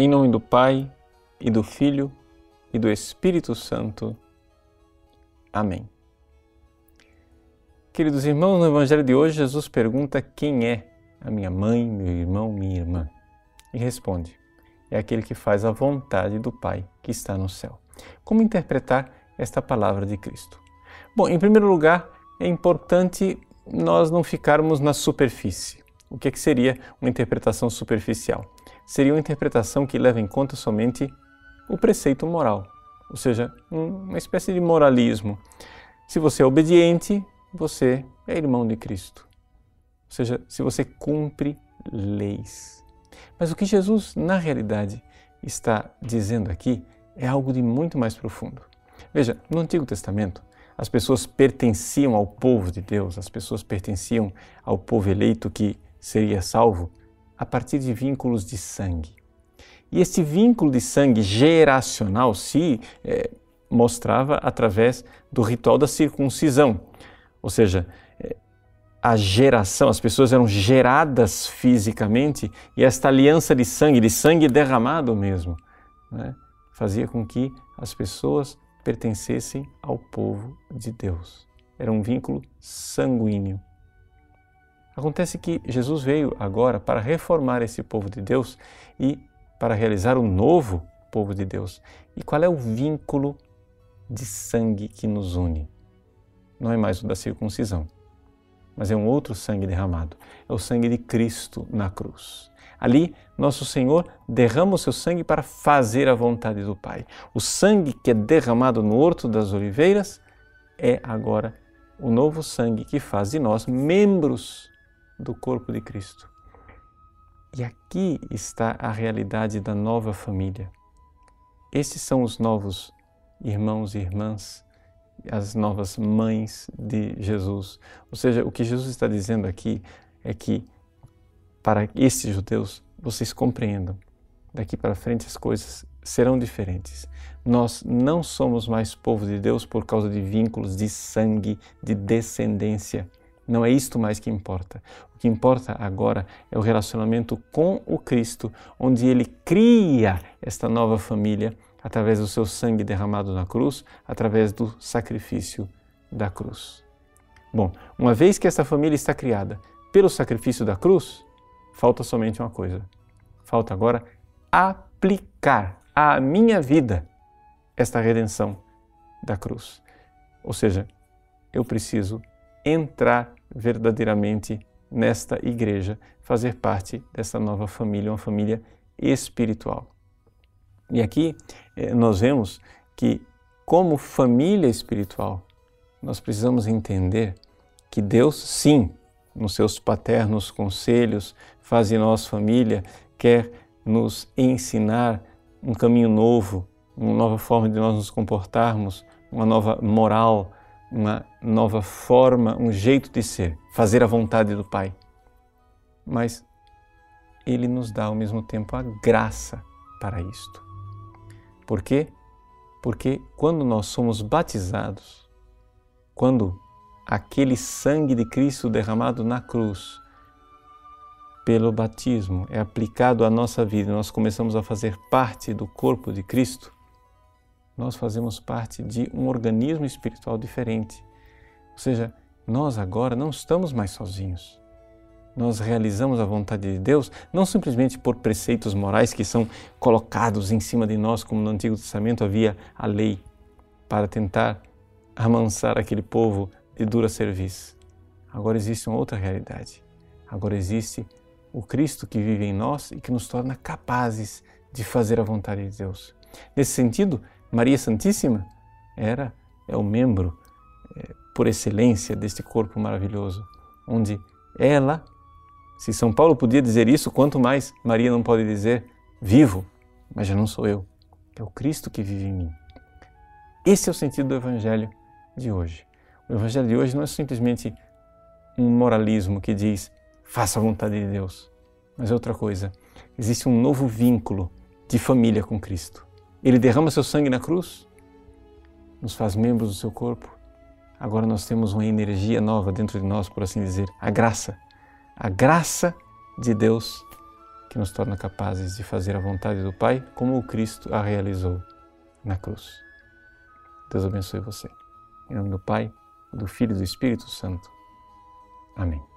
Em nome do Pai, e do Filho, e do Espírito Santo. Amém. Queridos irmãos, no Evangelho de hoje, Jesus pergunta quem é a minha mãe, meu irmão, minha irmã. E responde: é aquele que faz a vontade do Pai que está no céu. Como interpretar esta palavra de Cristo? Bom, em primeiro lugar, é importante nós não ficarmos na superfície. O que, é que seria uma interpretação superficial? Seria uma interpretação que leva em conta somente o preceito moral, ou seja, uma espécie de moralismo. Se você é obediente, você é irmão de Cristo. Ou seja, se você cumpre leis. Mas o que Jesus, na realidade, está dizendo aqui é algo de muito mais profundo. Veja, no Antigo Testamento, as pessoas pertenciam ao povo de Deus, as pessoas pertenciam ao povo eleito que seria salvo a partir de vínculos de sangue. E esse vínculo de sangue geracional se é, mostrava através do ritual da circuncisão, ou seja, é, a geração, as pessoas eram geradas fisicamente e esta aliança de sangue, de sangue derramado mesmo, né, fazia com que as pessoas pertencessem ao povo de Deus. Era um vínculo sanguíneo. Acontece que Jesus veio agora para reformar esse povo de Deus e para realizar um novo povo de Deus. E qual é o vínculo de sangue que nos une? Não é mais o da circuncisão, mas é um outro sangue derramado. É o sangue de Cristo na cruz. Ali, nosso Senhor derrama o seu sangue para fazer a vontade do Pai. O sangue que é derramado no Horto das Oliveiras é agora o novo sangue que faz de nós membros do corpo de Cristo. E aqui está a realidade da nova família. Esses são os novos irmãos e irmãs, as novas mães de Jesus. Ou seja, o que Jesus está dizendo aqui é que para esses judeus, vocês compreendam, daqui para frente as coisas serão diferentes. Nós não somos mais povo de Deus por causa de vínculos de sangue, de descendência. Não é isto mais que importa. O que importa agora é o relacionamento com o Cristo, onde ele cria esta nova família através do seu sangue derramado na cruz, através do sacrifício da cruz. Bom, uma vez que essa família está criada pelo sacrifício da cruz, falta somente uma coisa. Falta agora aplicar à minha vida esta redenção da cruz. Ou seja, eu preciso entrar verdadeiramente nesta igreja, fazer parte dessa nova família, uma família espiritual. E aqui eh, nós vemos que, como família espiritual, nós precisamos entender que Deus, sim, nos seus paternos conselhos, faz de nós família, quer nos ensinar um caminho novo, uma nova forma de nós nos comportarmos, uma nova moral, uma nova forma, um jeito de ser, fazer a vontade do Pai. Mas Ele nos dá ao mesmo tempo a graça para isto. Por quê? Porque quando nós somos batizados, quando aquele sangue de Cristo derramado na cruz, pelo batismo, é aplicado à nossa vida, nós começamos a fazer parte do corpo de Cristo, nós fazemos parte de um organismo espiritual diferente. Ou seja, nós agora não estamos mais sozinhos. Nós realizamos a vontade de Deus não simplesmente por preceitos morais que são colocados em cima de nós, como no Antigo Testamento havia a lei para tentar amansar aquele povo de dura serviço. Agora existe uma outra realidade. Agora existe o Cristo que vive em nós e que nos torna capazes de fazer a vontade de Deus. Nesse sentido, Maria Santíssima era é o membro é, por excelência deste corpo maravilhoso, onde ela, se São Paulo podia dizer isso, quanto mais Maria não pode dizer vivo, mas já não sou eu, é o Cristo que vive em mim. Esse é o sentido do Evangelho de hoje. O Evangelho de hoje não é simplesmente um moralismo que diz faça a vontade de Deus, mas é outra coisa. Existe um novo vínculo de família com Cristo. Ele derrama seu sangue na cruz, nos faz membros do seu corpo. Agora nós temos uma energia nova dentro de nós, por assim dizer, a graça. A graça de Deus que nos torna capazes de fazer a vontade do Pai como o Cristo a realizou na cruz. Deus abençoe você. Em nome do Pai, do Filho e do Espírito Santo. Amém.